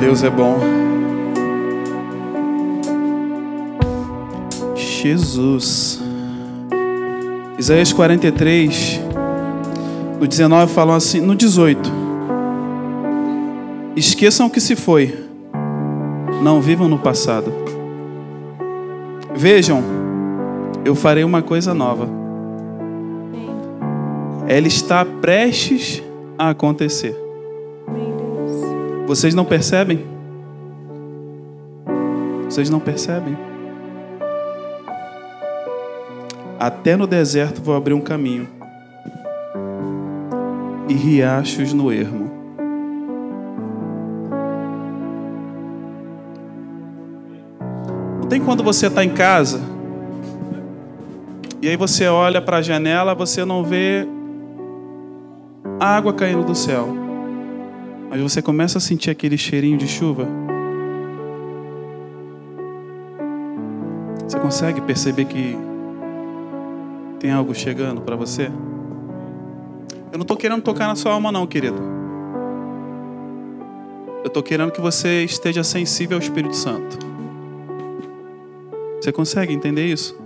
Deus é bom. Jesus. Isaías 43, no 19 falam assim, no 18. Esqueçam o que se foi. Não vivam no passado. Vejam, eu farei uma coisa nova. Ela está prestes a acontecer. Vocês não percebem? Vocês não percebem? Até no deserto vou abrir um caminho e riachos no ermo. Não tem quando você está em casa e aí você olha para a janela, você não vê água caindo do céu, mas você começa a sentir aquele cheirinho de chuva. Você consegue perceber que tem algo chegando para você? Eu não estou querendo tocar na sua alma, não, querido. Eu estou querendo que você esteja sensível ao Espírito Santo. Você consegue entender isso?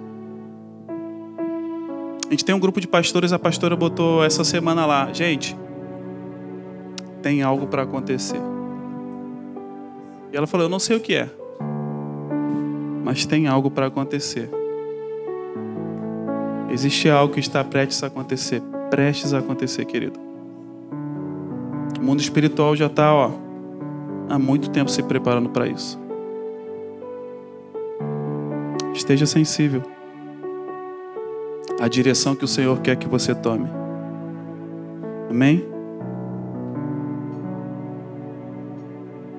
A gente tem um grupo de pastores, a pastora botou essa semana lá. Gente, tem algo para acontecer. E ela falou: Eu não sei o que é, mas tem algo para acontecer. Existe algo que está prestes a acontecer. Prestes a acontecer, querido. O mundo espiritual já está, ó, há muito tempo se preparando para isso. Esteja sensível à direção que o Senhor quer que você tome. Amém?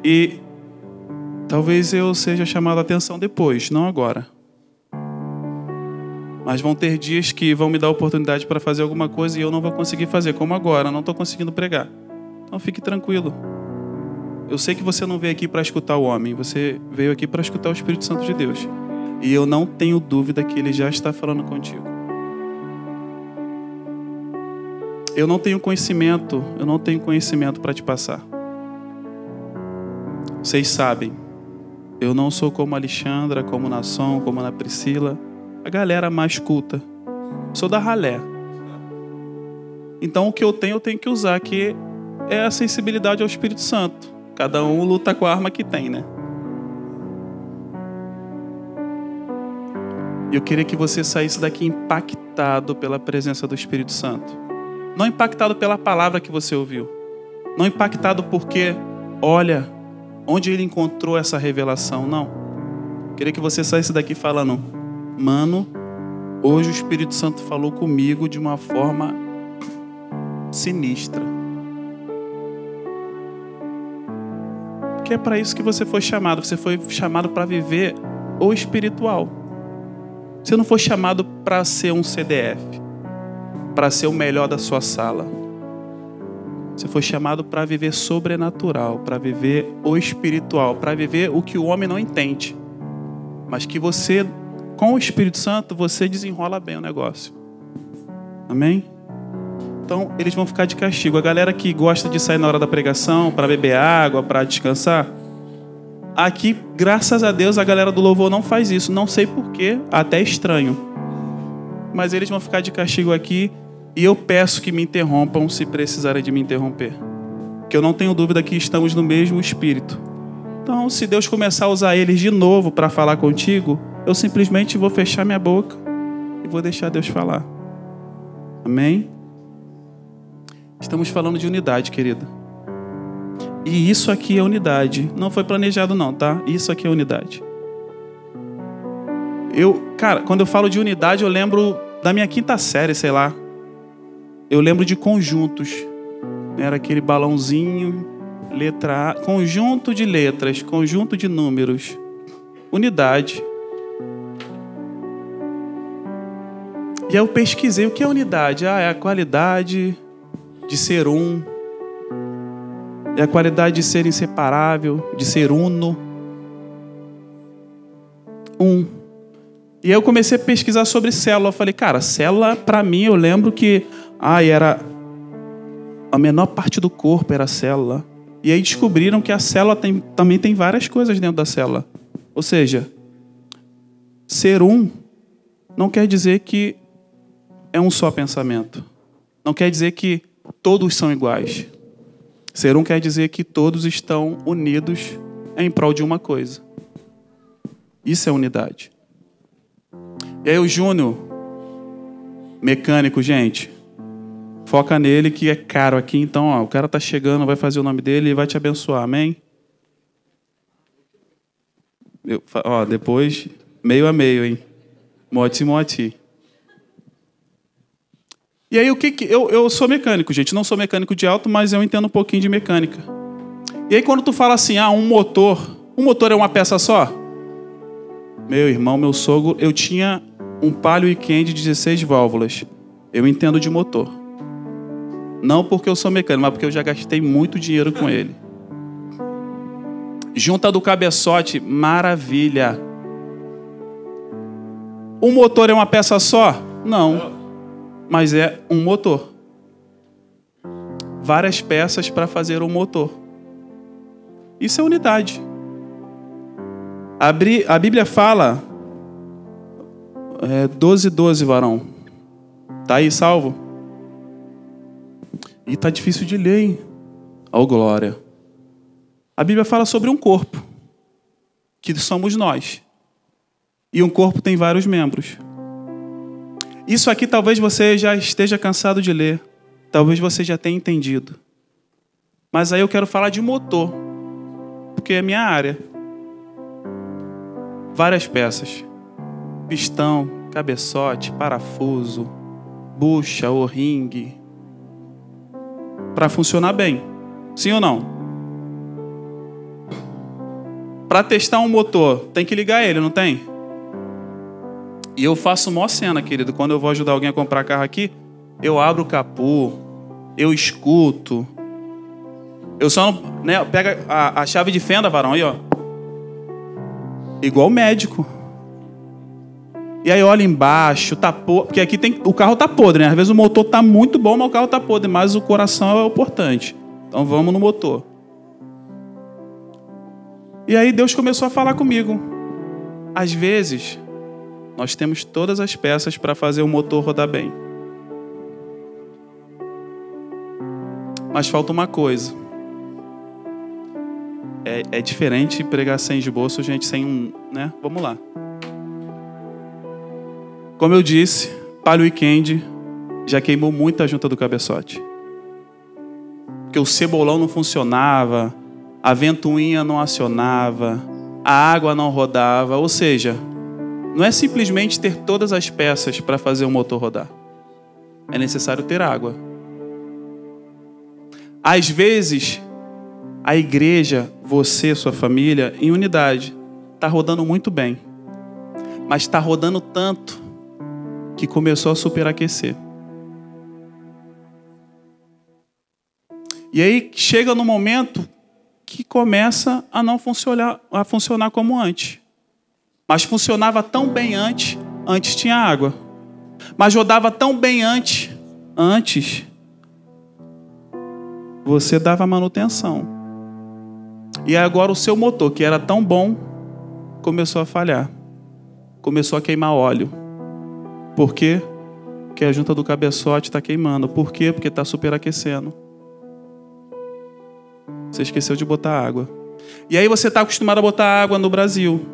E talvez eu seja chamado a atenção depois, não agora. Mas vão ter dias que vão me dar oportunidade para fazer alguma coisa e eu não vou conseguir fazer, como agora, não estou conseguindo pregar. Então fique tranquilo. Eu sei que você não veio aqui para escutar o homem, você veio aqui para escutar o Espírito Santo de Deus. E eu não tenho dúvida que ele já está falando contigo. Eu não tenho conhecimento, eu não tenho conhecimento para te passar. Vocês sabem, eu não sou como a Alexandra, como Nação, como a Ana Priscila a galera mais culta. Sou da ralé. Então o que eu tenho, eu tenho que usar, que é a sensibilidade ao Espírito Santo. Cada um luta com a arma que tem, né? Eu queria que você saísse daqui impactado pela presença do Espírito Santo. Não impactado pela palavra que você ouviu. Não impactado porque, olha, onde ele encontrou essa revelação. Não. Queria que você saísse daqui falando, Mano, hoje o Espírito Santo falou comigo de uma forma sinistra. Que é para isso que você foi chamado. Você foi chamado para viver o espiritual. Você não foi chamado para ser um CDF, para ser o melhor da sua sala. Você foi chamado para viver sobrenatural, para viver o espiritual, para viver o que o homem não entende, mas que você com o Espírito Santo você desenrola bem o negócio. Amém? Então, eles vão ficar de castigo. A galera que gosta de sair na hora da pregação para beber água, para descansar, aqui, graças a Deus, a galera do louvor não faz isso. Não sei porquê, até estranho. Mas eles vão ficar de castigo aqui e eu peço que me interrompam se precisarem de me interromper. Que eu não tenho dúvida que estamos no mesmo espírito. Então, se Deus começar a usar eles de novo para falar contigo, eu simplesmente vou fechar minha boca e vou deixar Deus falar. Amém? Estamos falando de unidade, querida. E isso aqui é unidade. Não foi planejado, não, tá? Isso aqui é unidade. Eu, cara, quando eu falo de unidade, eu lembro da minha quinta série, sei lá. Eu lembro de conjuntos. Era aquele balãozinho, letra A, conjunto de letras, conjunto de números. Unidade. E aí eu pesquisei o que é unidade. Ah, é a qualidade de ser um. É a qualidade de ser inseparável, de ser uno. Um. E aí eu comecei a pesquisar sobre célula. Eu falei, cara, célula, para mim, eu lembro que ah, era a menor parte do corpo era a célula. E aí descobriram que a célula tem, também tem várias coisas dentro da célula. Ou seja, ser um não quer dizer que é um só pensamento. Não quer dizer que todos são iguais. Ser um quer dizer que todos estão unidos em prol de uma coisa. Isso é unidade. E aí o Júnior, mecânico, gente, foca nele que é caro aqui, então ó, o cara tá chegando, vai fazer o nome dele e vai te abençoar, amém? Eu, ó, depois, meio a meio, hein? Moti, moti. E aí, o que, que eu, eu sou mecânico, gente. Não sou mecânico de alto, mas eu entendo um pouquinho de mecânica. E aí, quando tu fala assim, ah, um motor. Um motor é uma peça só? Meu irmão, meu sogro, eu tinha um Palio Weekend de 16 válvulas. Eu entendo de motor. Não porque eu sou mecânico, mas porque eu já gastei muito dinheiro com ele. Junta do cabeçote, maravilha. Um motor é uma peça só? Não mas é um motor. Várias peças para fazer um motor. Isso é unidade. A Bíblia fala, é, 12, 12, varão. Tá aí salvo? E tá difícil de ler, hein? Oh, glória. A Bíblia fala sobre um corpo, que somos nós. E um corpo tem vários membros. Isso aqui talvez você já esteja cansado de ler, talvez você já tenha entendido. Mas aí eu quero falar de motor, porque é minha área. Várias peças: pistão, cabeçote, parafuso, bucha, o ringue. Para funcionar bem. Sim ou não? Para testar um motor, tem que ligar ele, não tem? E eu faço mó cena, querido. Quando eu vou ajudar alguém a comprar carro aqui, eu abro o capô, eu escuto. Eu só não. Né, pega a, a chave de fenda, varão, aí, ó. Igual médico. E aí olha embaixo, tá podre. Porque aqui tem. O carro tá podre, né? Às vezes o motor tá muito bom, mas o carro tá podre. Mas o coração é o importante. Então vamos no motor. E aí Deus começou a falar comigo. Às vezes, nós temos todas as peças para fazer o motor rodar bem. Mas falta uma coisa. É, é diferente pregar sem esboço, gente, sem um. Né? Vamos lá. Como eu disse, para o weekend já queimou muito a junta do cabeçote. Porque o cebolão não funcionava, a ventoinha não acionava, a água não rodava, ou seja, não é simplesmente ter todas as peças para fazer o motor rodar. É necessário ter água. Às vezes, a igreja, você, sua família, em unidade, está rodando muito bem. Mas está rodando tanto que começou a superaquecer. E aí chega no momento que começa a não funcionar, a funcionar como antes. Mas funcionava tão bem antes, antes tinha água. Mas rodava tão bem antes, antes você dava manutenção. E agora o seu motor, que era tão bom, começou a falhar. Começou a queimar óleo. Por quê? Porque a junta do cabeçote está queimando. Por quê? Porque está superaquecendo. Você esqueceu de botar água. E aí você está acostumado a botar água no Brasil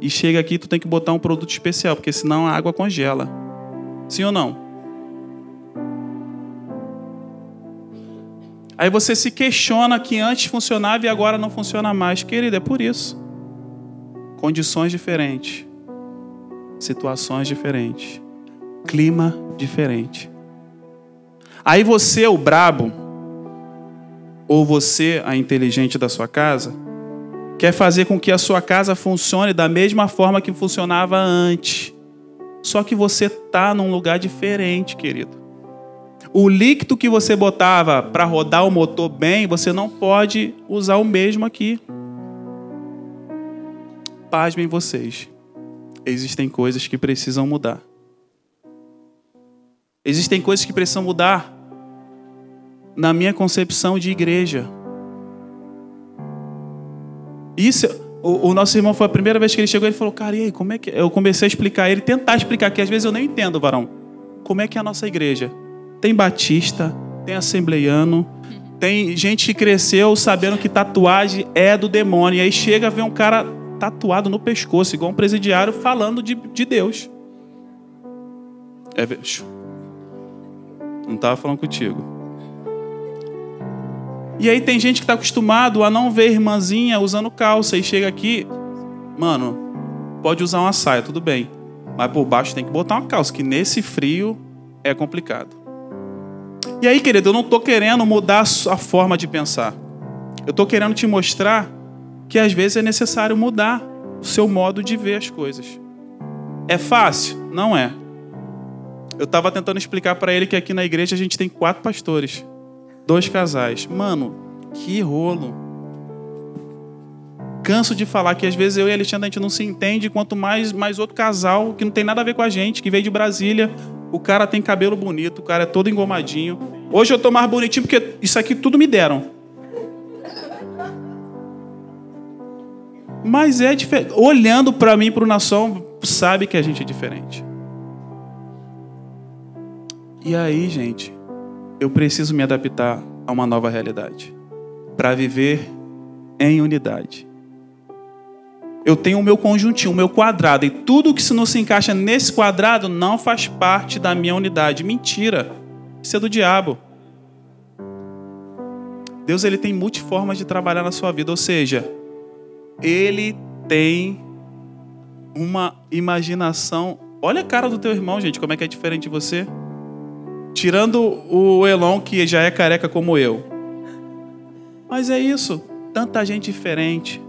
e chega aqui tu tem que botar um produto especial, porque senão a água congela. Sim ou não? Aí você se questiona que antes funcionava e agora não funciona mais. Querido, é por isso. Condições diferentes, situações diferentes, clima diferente. Aí você, o brabo, ou você, a inteligente da sua casa, quer fazer com que a sua casa funcione da mesma forma que funcionava antes. Só que você está num lugar diferente, querido. O líquido que você botava para rodar o motor bem, você não pode usar o mesmo aqui. Pasmem vocês. Existem coisas que precisam mudar. Existem coisas que precisam mudar na minha concepção de igreja. Isso, o, o, nosso irmão foi a primeira vez que ele chegou, ele falou, cara, e aí, como é que. Eu comecei a explicar ele, tentar explicar, que às vezes eu nem entendo, varão. Como é que é a nossa igreja? Tem batista, tem assembleiano, tem gente que cresceu sabendo que tatuagem é do demônio. E aí chega a ver um cara tatuado no pescoço, igual um presidiário, falando de, de Deus. É, não estava falando contigo. E aí tem gente que está acostumado a não ver irmãzinha usando calça e chega aqui, mano, pode usar uma saia, tudo bem. Mas por baixo tem que botar uma calça, que nesse frio é complicado. E aí, querido, eu não estou querendo mudar a forma de pensar. Eu estou querendo te mostrar que às vezes é necessário mudar o seu modo de ver as coisas. É fácil? Não é. Eu estava tentando explicar para ele que aqui na igreja a gente tem quatro pastores, dois casais. Mano, que rolo. Canso de falar que às vezes eu e a Alexandre a gente não se entende, quanto mais mais outro casal que não tem nada a ver com a gente, que veio de Brasília. O cara tem cabelo bonito, o cara é todo engomadinho. Hoje eu tô mais bonitinho porque isso aqui tudo me deram. Mas é diferente. Olhando para mim, para o nação, sabe que a gente é diferente. E aí, gente, eu preciso me adaptar a uma nova realidade para viver em unidade. Eu tenho o meu conjuntinho, o meu quadrado, e tudo que não se encaixa nesse quadrado não faz parte da minha unidade. Mentira. Isso é do diabo. Deus ele tem multiformas de trabalhar na sua vida, ou seja, ele tem uma imaginação. Olha a cara do teu irmão, gente, como é que é diferente de você. Tirando o Elon, que já é careca como eu. Mas é isso. Tanta gente diferente.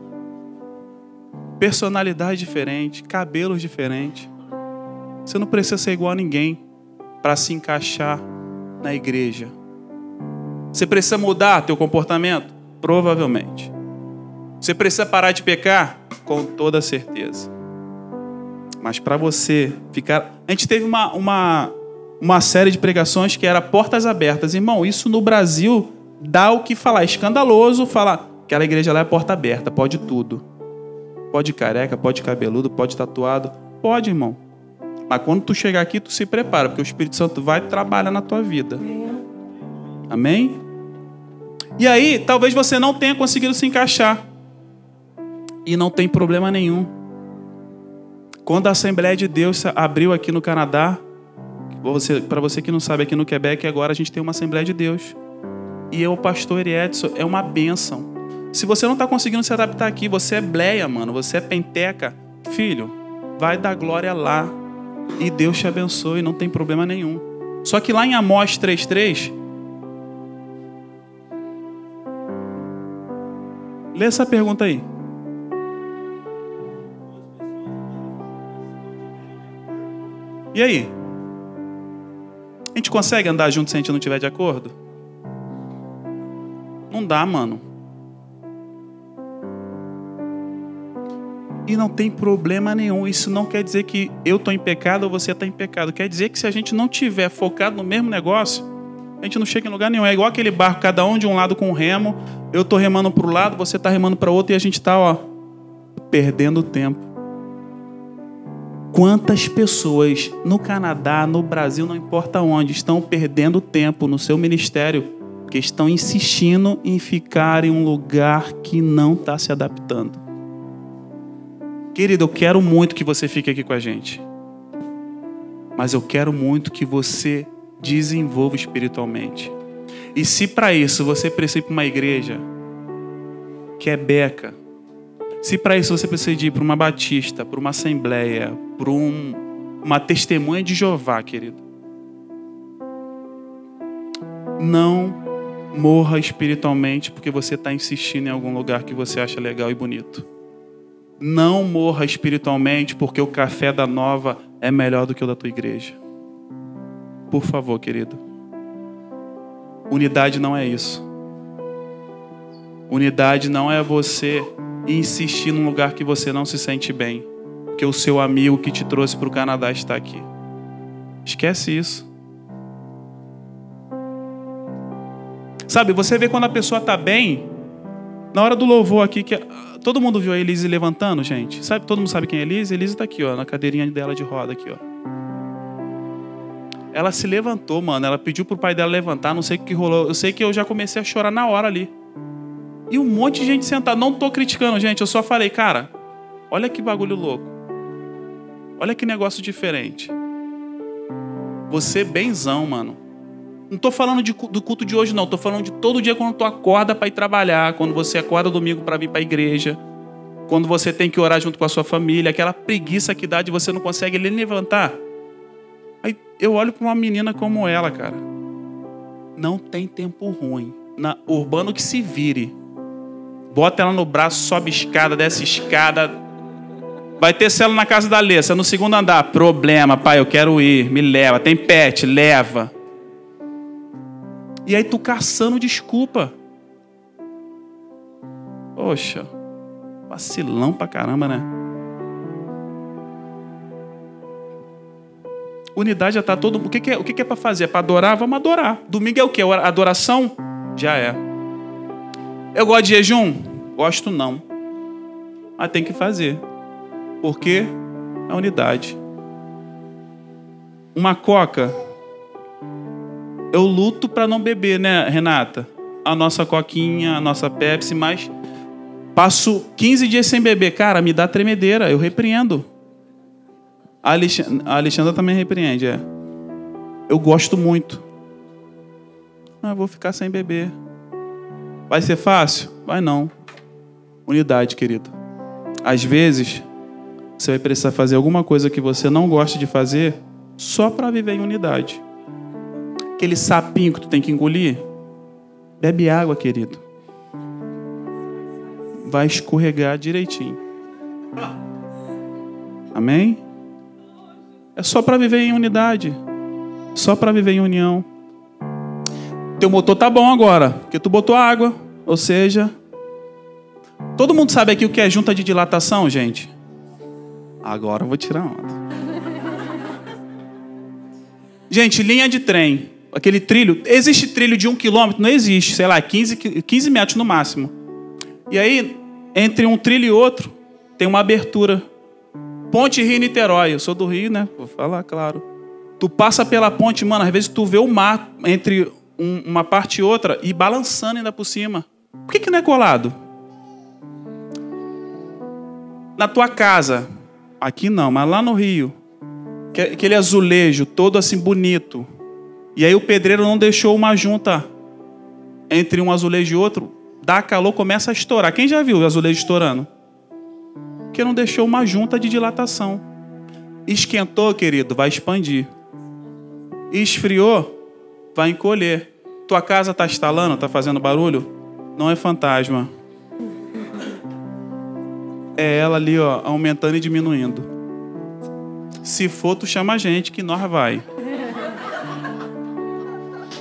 Personalidade diferente. Cabelos diferentes. Você não precisa ser igual a ninguém para se encaixar na igreja. Você precisa mudar teu comportamento? Provavelmente. Você precisa parar de pecar? Com toda certeza. Mas para você ficar. A gente teve uma, uma, uma série de pregações que era portas abertas. Irmão, isso no Brasil dá o que falar. É escandaloso falar. Aquela igreja lá é porta aberta, pode tudo. Pode careca, pode cabeludo, pode tatuado. Pode, irmão. Mas quando tu chegar aqui, tu se prepara, porque o Espírito Santo vai trabalhar na tua vida. Amém? E aí, talvez você não tenha conseguido se encaixar e não tem problema nenhum. Quando a Assembleia de Deus abriu aqui no Canadá, para você que não sabe, aqui no Quebec agora a gente tem uma Assembleia de Deus. E eu, o pastor Edson, é uma bênção. Se você não está conseguindo se adaptar aqui, você é bleia, mano, você é penteca, filho, vai dar glória lá. E Deus te abençoe, não tem problema nenhum. Só que lá em Amós 3,3, lê essa pergunta aí. E aí? A gente consegue andar junto se a gente não estiver de acordo? Não dá, mano. E não tem problema nenhum. Isso não quer dizer que eu estou em pecado ou você está em pecado. Quer dizer que se a gente não tiver focado no mesmo negócio, a gente não chega em lugar nenhum. É igual aquele barco, cada um de um lado com um remo. Eu estou remando para o lado, você está remando para outro e a gente está, ó, perdendo tempo. Quantas pessoas no Canadá, no Brasil, não importa onde, estão perdendo tempo no seu ministério porque estão insistindo em ficar em um lugar que não está se adaptando. Querido, eu quero muito que você fique aqui com a gente. Mas eu quero muito que você desenvolva espiritualmente. E se para isso você precisa ir para uma igreja que é beca, se para isso você precisa ir para uma batista, para uma assembleia, para um, uma testemunha de Jeová, querido, não morra espiritualmente porque você está insistindo em algum lugar que você acha legal e bonito. Não morra espiritualmente porque o café da nova é melhor do que o da tua igreja. Por favor, querido. Unidade não é isso. Unidade não é você insistir num lugar que você não se sente bem, porque o seu amigo que te trouxe para o Canadá está aqui. Esquece isso. Sabe, você vê quando a pessoa está bem, Na hora do louvor aqui, que todo mundo viu a Elise levantando, gente? Sabe, todo mundo sabe quem é a Elise? Elise tá aqui, ó, na cadeirinha dela de roda aqui, ó. Ela se levantou, mano. Ela pediu pro pai dela levantar, não sei o que rolou. Eu sei que eu já comecei a chorar na hora ali. E um monte de gente sentada. Não tô criticando, gente. Eu só falei, cara, olha que bagulho louco. Olha que negócio diferente. Você benzão, mano. Não tô falando de, do culto de hoje, não. Tô falando de todo dia quando tu acorda para ir trabalhar, quando você acorda domingo para vir para a igreja, quando você tem que orar junto com a sua família, aquela preguiça que dá de você não consegue nem levantar. Aí eu olho para uma menina como ela, cara. Não tem tempo ruim. Na, urbano que se vire. Bota ela no braço, sobe escada, desce escada. Vai ter cela na casa da Alessa, no segundo andar. Problema, pai, eu quero ir, me leva. Tem pet, leva. E aí tu caçando desculpa. Poxa, vacilão pra caramba, né? Unidade já tá todo. O que, que é, o que, que é para fazer? É para adorar? Vamos adorar. Domingo é o que? Adoração? Já é. Eu gosto de jejum? Gosto não. Mas tem que fazer. Porque a unidade. Uma coca. Eu luto para não beber, né, Renata? A nossa coquinha, a nossa Pepsi, mas passo 15 dias sem beber. Cara, me dá tremedeira. Eu repreendo. A Alexandra, a Alexandra também repreende, é. Eu gosto muito. Ah, vou ficar sem beber. Vai ser fácil? Vai não. Unidade, querido. Às vezes, você vai precisar fazer alguma coisa que você não gosta de fazer só para viver em unidade. Aquele sapinho que tu tem que engolir, bebe água, querido. Vai escorregar direitinho. Amém? É só para viver em unidade. Só para viver em união. Teu motor tá bom agora, porque tu botou água, ou seja, todo mundo sabe aqui o que é junta de dilatação, gente? Agora eu vou tirar onda. Gente, linha de trem, aquele trilho, existe trilho de um quilômetro? Não existe, sei lá, 15, 15 metros no máximo. E aí, entre um trilho e outro, tem uma abertura. Ponte Rio-Niterói, eu sou do Rio, né? Vou falar, claro. Tu passa pela ponte, mano, às vezes tu vê o mar entre um, uma parte e outra e balançando ainda por cima. Por que, que não é colado? Na tua casa, aqui não, mas lá no Rio, aquele azulejo todo assim bonito. E aí o pedreiro não deixou uma junta entre um azulejo e outro, dá calor, começa a estourar. Quem já viu o azulejo estourando? Porque não deixou uma junta de dilatação. Esquentou, querido, vai expandir. Esfriou, vai encolher. Tua casa está estalando, está fazendo barulho? Não é fantasma. É ela ali, ó, aumentando e diminuindo. Se for, tu chama a gente que nós vai.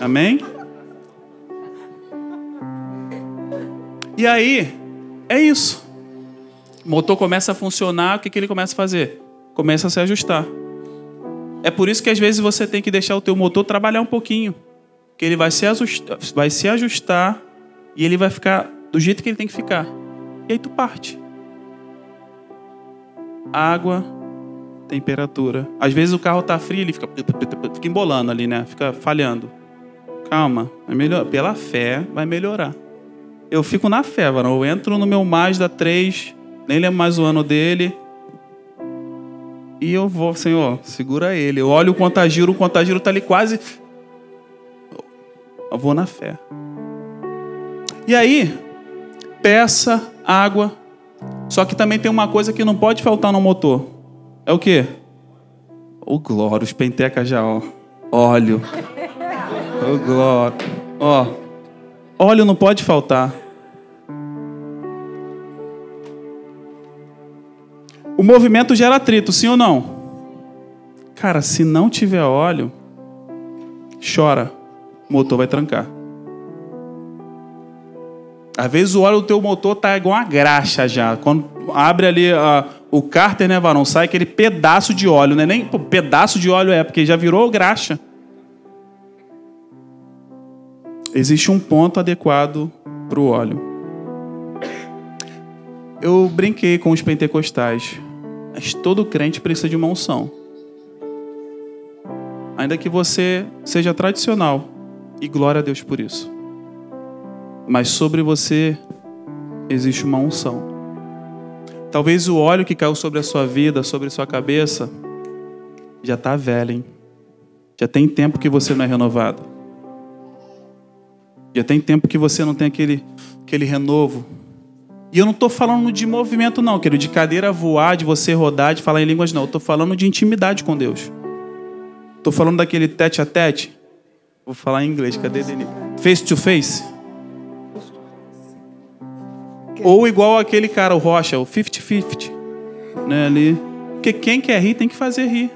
Amém? E aí, é isso. O motor começa a funcionar, o que, que ele começa a fazer? Começa a se ajustar. É por isso que às vezes você tem que deixar o teu motor trabalhar um pouquinho. Que ele vai se, ajustar, vai se ajustar e ele vai ficar do jeito que ele tem que ficar. E aí tu parte. Água, temperatura. Às vezes o carro tá frio, ele fica, fica embolando ali, né? Fica falhando. Calma, vai melhor. pela fé vai melhorar. Eu fico na fé, mano. Eu entro no meu Mazda 3, nem lembro mais o ano dele. E eu vou, Senhor, segura ele. Eu olho o contagiro, o contagiro está ali quase. Eu vou na fé. E aí, peça, água. Só que também tem uma coisa que não pode faltar no motor. É o quê? O glória, os penteca já, ó. Óleo. O glória. Ó. Óleo não pode faltar. O movimento gera atrito, sim ou não? Cara, se não tiver óleo, chora, o motor vai trancar. Às vezes o óleo do teu motor tá igual uma graxa já. Quando abre ali uh, o cárter, né, varão, sai aquele pedaço de óleo, né? Nem pô, pedaço de óleo é, porque já virou graxa. Existe um ponto adequado para o óleo. Eu brinquei com os pentecostais. Mas todo crente precisa de uma unção. Ainda que você seja tradicional. E glória a Deus por isso. Mas sobre você existe uma unção. Talvez o óleo que caiu sobre a sua vida, sobre a sua cabeça, já está velho, hein? Já tem tempo que você não é renovado. Já tem tempo que você não tem aquele, aquele renovo. E eu não estou falando de movimento, não, querido, de cadeira voar, de você rodar, de falar em línguas, não. Eu estou falando de intimidade com Deus. Estou falando daquele tete a tete. Vou falar em inglês, cadê Denis? Face to face. Ou igual aquele cara, o Rocha, o 50-50. Né, ali. Porque quem quer rir tem que fazer rir.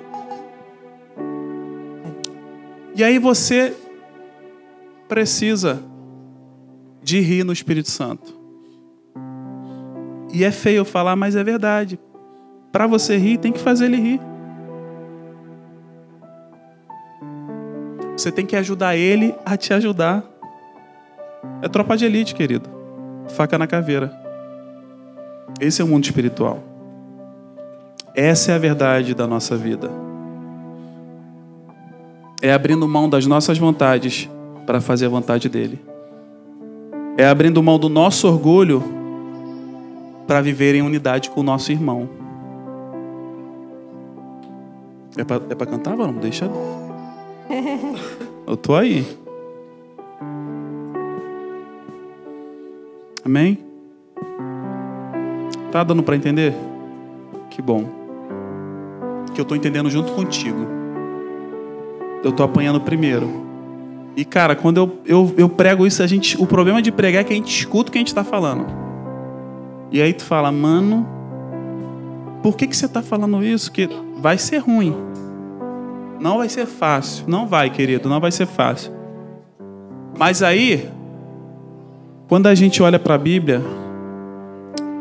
E aí você precisa de rir no Espírito Santo. E é feio falar, mas é verdade. Para você rir, tem que fazer ele rir. Você tem que ajudar ele a te ajudar. É tropa de elite, querido. Faca na caveira. Esse é o mundo espiritual. Essa é a verdade da nossa vida. É abrindo mão das nossas vontades para fazer a vontade dele. É abrindo mão do nosso orgulho para viver em unidade com o nosso irmão. É para é cantar, vamos? Deixa. Eu tô aí. Amém? Tá dando para entender? Que bom. Que eu tô entendendo junto contigo. Eu tô apanhando primeiro. E cara, quando eu, eu, eu prego isso, a gente, o problema de pregar é que a gente escuta o que a gente está falando. E aí tu fala, mano, por que, que você está falando isso? Que vai ser ruim. Não vai ser fácil. Não vai, querido, não vai ser fácil. Mas aí, quando a gente olha para a Bíblia,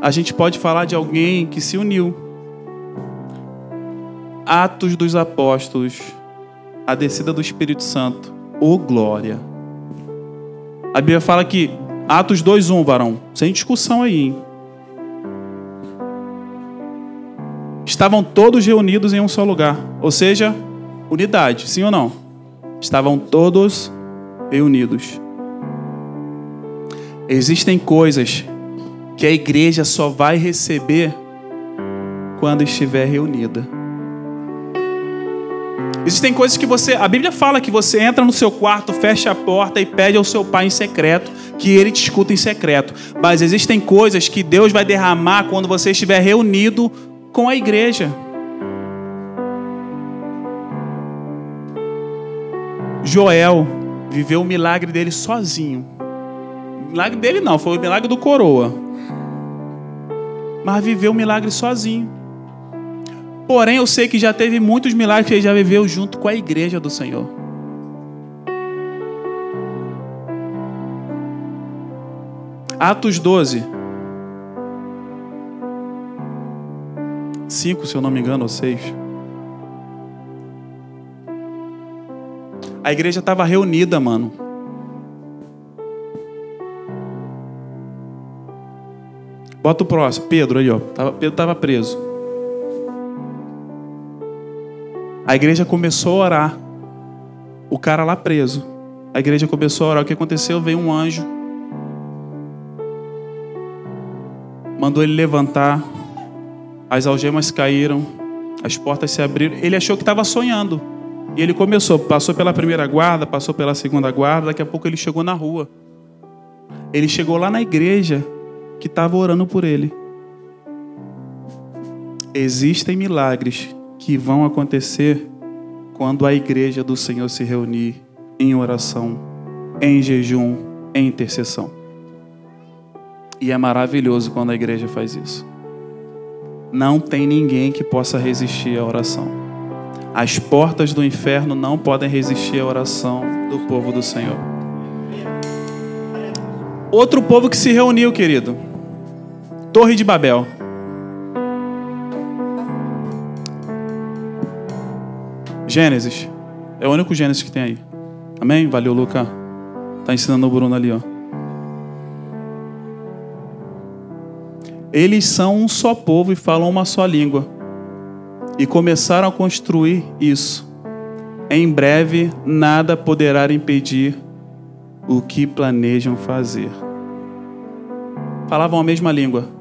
a gente pode falar de alguém que se uniu. Atos dos Apóstolos, a descida do Espírito Santo. Ô glória! A Bíblia fala que Atos 2:1, varão, sem discussão aí. Hein? Estavam todos reunidos em um só lugar, ou seja, unidade, sim ou não? Estavam todos reunidos. Existem coisas que a igreja só vai receber quando estiver reunida. Existem coisas que você, a Bíblia fala que você entra no seu quarto, fecha a porta e pede ao seu pai em secreto, que ele te escuta em secreto. Mas existem coisas que Deus vai derramar quando você estiver reunido com a igreja. Joel viveu o milagre dele sozinho. Milagre dele não, foi o milagre do coroa. Mas viveu o milagre sozinho. Porém, eu sei que já teve muitos milagres que ele já viveu junto com a igreja do Senhor. Atos 12. 5, se eu não me engano, ou 6. A igreja estava reunida, mano. Bota o próximo. Pedro aí, ó. Pedro estava preso. A igreja começou a orar. O cara lá preso. A igreja começou a orar. O que aconteceu? Veio um anjo. Mandou ele levantar. As algemas caíram. As portas se abriram. Ele achou que estava sonhando. E ele começou, passou pela primeira guarda, passou pela segunda guarda, daqui a pouco ele chegou na rua. Ele chegou lá na igreja que estava orando por ele. Existem milagres que vão acontecer quando a igreja do Senhor se reunir em oração, em jejum, em intercessão. E é maravilhoso quando a igreja faz isso. Não tem ninguém que possa resistir à oração. As portas do inferno não podem resistir à oração do povo do Senhor. Outro povo que se reuniu, querido. Torre de Babel. Gênesis. É o único Gênesis que tem aí. Amém? Valeu, Luca. Tá ensinando o Bruno ali, ó. Eles são um só povo e falam uma só língua. E começaram a construir isso. Em breve, nada poderá impedir o que planejam fazer. Falavam a mesma língua.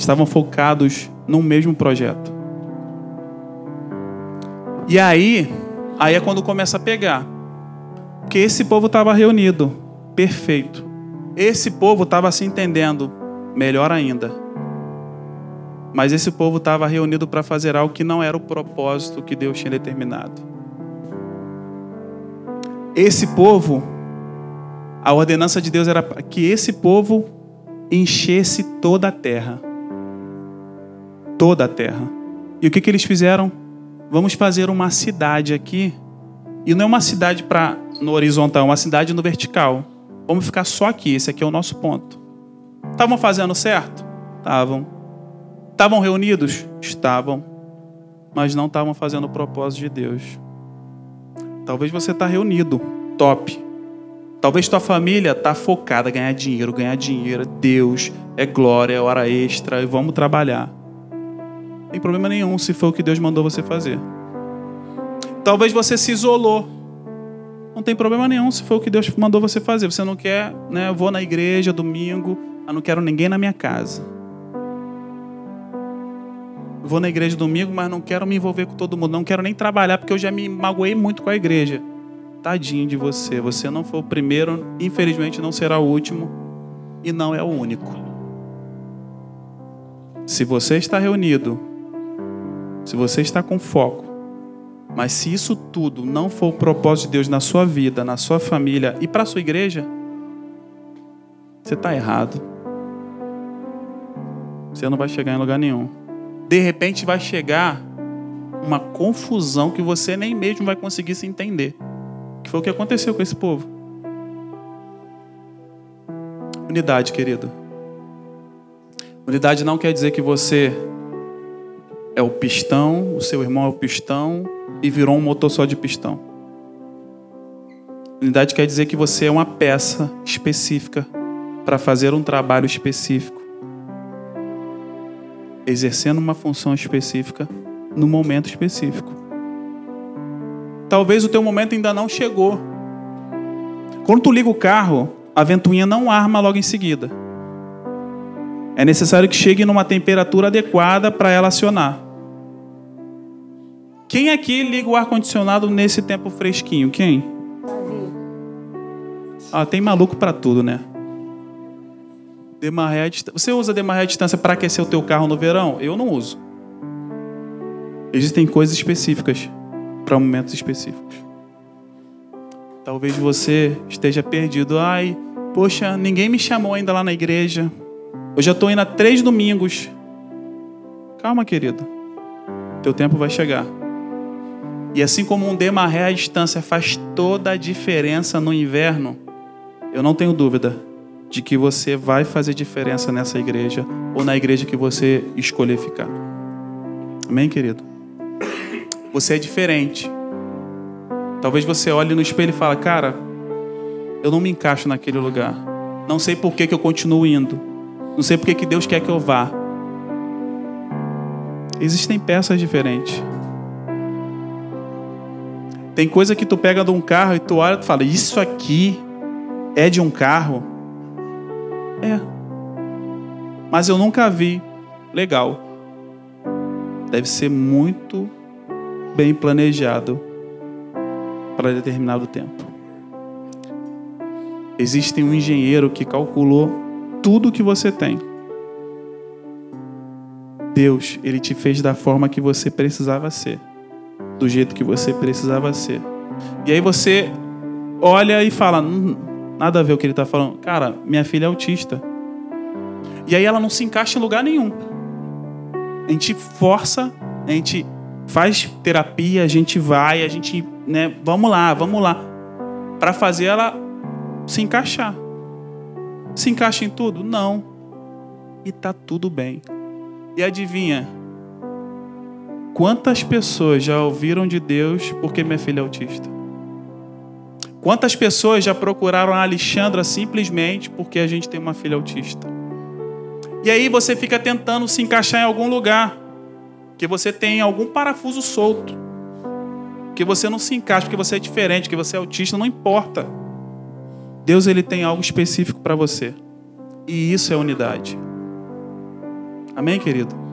Estavam focados num mesmo projeto. E aí, aí é quando começa a pegar. Porque esse povo estava reunido, perfeito. Esse povo estava se entendendo, melhor ainda. Mas esse povo estava reunido para fazer algo que não era o propósito que Deus tinha determinado. Esse povo, a ordenança de Deus era que esse povo enchesse toda a terra. Toda a terra. E o que, que eles fizeram? Vamos fazer uma cidade aqui. E não é uma cidade para no horizontal, é uma cidade no vertical. Vamos ficar só aqui, esse aqui é o nosso ponto. Estavam fazendo certo? Estavam. Estavam reunidos? Estavam. Mas não estavam fazendo o propósito de Deus. Talvez você está reunido, top. Talvez tua família está focada em ganhar dinheiro, ganhar dinheiro, Deus, é glória, é hora extra, e vamos trabalhar. Tem problema nenhum se foi o que Deus mandou você fazer. Talvez você se isolou. Não tem problema nenhum se foi o que Deus mandou você fazer. Você não quer, né? Vou na igreja domingo, eu não quero ninguém na minha casa. Vou na igreja domingo, mas não quero me envolver com todo mundo. Não quero nem trabalhar porque eu já me magoei muito com a igreja. Tadinho de você. Você não foi o primeiro, infelizmente não será o último e não é o único. Se você está reunido, se você está com foco, mas se isso tudo não for o propósito de Deus na sua vida, na sua família e para a sua igreja, você está errado. Você não vai chegar em lugar nenhum. De repente vai chegar uma confusão que você nem mesmo vai conseguir se entender. Que foi o que aconteceu com esse povo. Unidade, querido. Unidade não quer dizer que você é o pistão, o seu irmão é o pistão e virou um motor só de pistão. Unidade quer dizer que você é uma peça específica para fazer um trabalho específico, exercendo uma função específica no momento específico. Talvez o teu momento ainda não chegou. Quando tu liga o carro, a ventoinha não arma logo em seguida. É necessário que chegue numa temperatura adequada para ela acionar. Quem aqui liga o ar-condicionado nesse tempo fresquinho? Quem? Ah, tem maluco para tudo, né? Demarrer distância. Você usa demarrer a distância para aquecer o teu carro no verão? Eu não uso. Existem coisas específicas para momentos específicos. Talvez você esteja perdido. Ai, poxa, ninguém me chamou ainda lá na igreja. Eu já estou indo há três domingos. Calma, querido. Teu tempo vai chegar. E assim como um demarré à distância faz toda a diferença no inverno, eu não tenho dúvida de que você vai fazer diferença nessa igreja ou na igreja que você escolher ficar. Amém, querido? Você é diferente. Talvez você olhe no espelho e fale, cara, eu não me encaixo naquele lugar. Não sei por que, que eu continuo indo. Não sei por que, que Deus quer que eu vá. Existem peças diferentes. Tem coisa que tu pega de um carro e tu olha e fala, isso aqui é de um carro? É. Mas eu nunca vi. Legal. Deve ser muito bem planejado para determinado tempo. Existe um engenheiro que calculou tudo que você tem. Deus, ele te fez da forma que você precisava ser, do jeito que você precisava ser. E aí você olha e fala, hum, nada a ver o que ele está falando. Cara, minha filha é autista. E aí ela não se encaixa em lugar nenhum. A gente força, a gente faz terapia, a gente vai, a gente, né, vamos lá, vamos lá, para fazer ela se encaixar. Se encaixa em tudo? Não. E tá tudo bem. E adivinha? Quantas pessoas já ouviram de Deus porque minha filha é autista? Quantas pessoas já procuraram a Alexandra simplesmente porque a gente tem uma filha autista? E aí você fica tentando se encaixar em algum lugar, que você tem algum parafuso solto, que você não se encaixa, porque você é diferente, que você é autista, não importa. Deus ele tem algo específico para você. E isso é unidade. Amém, querido?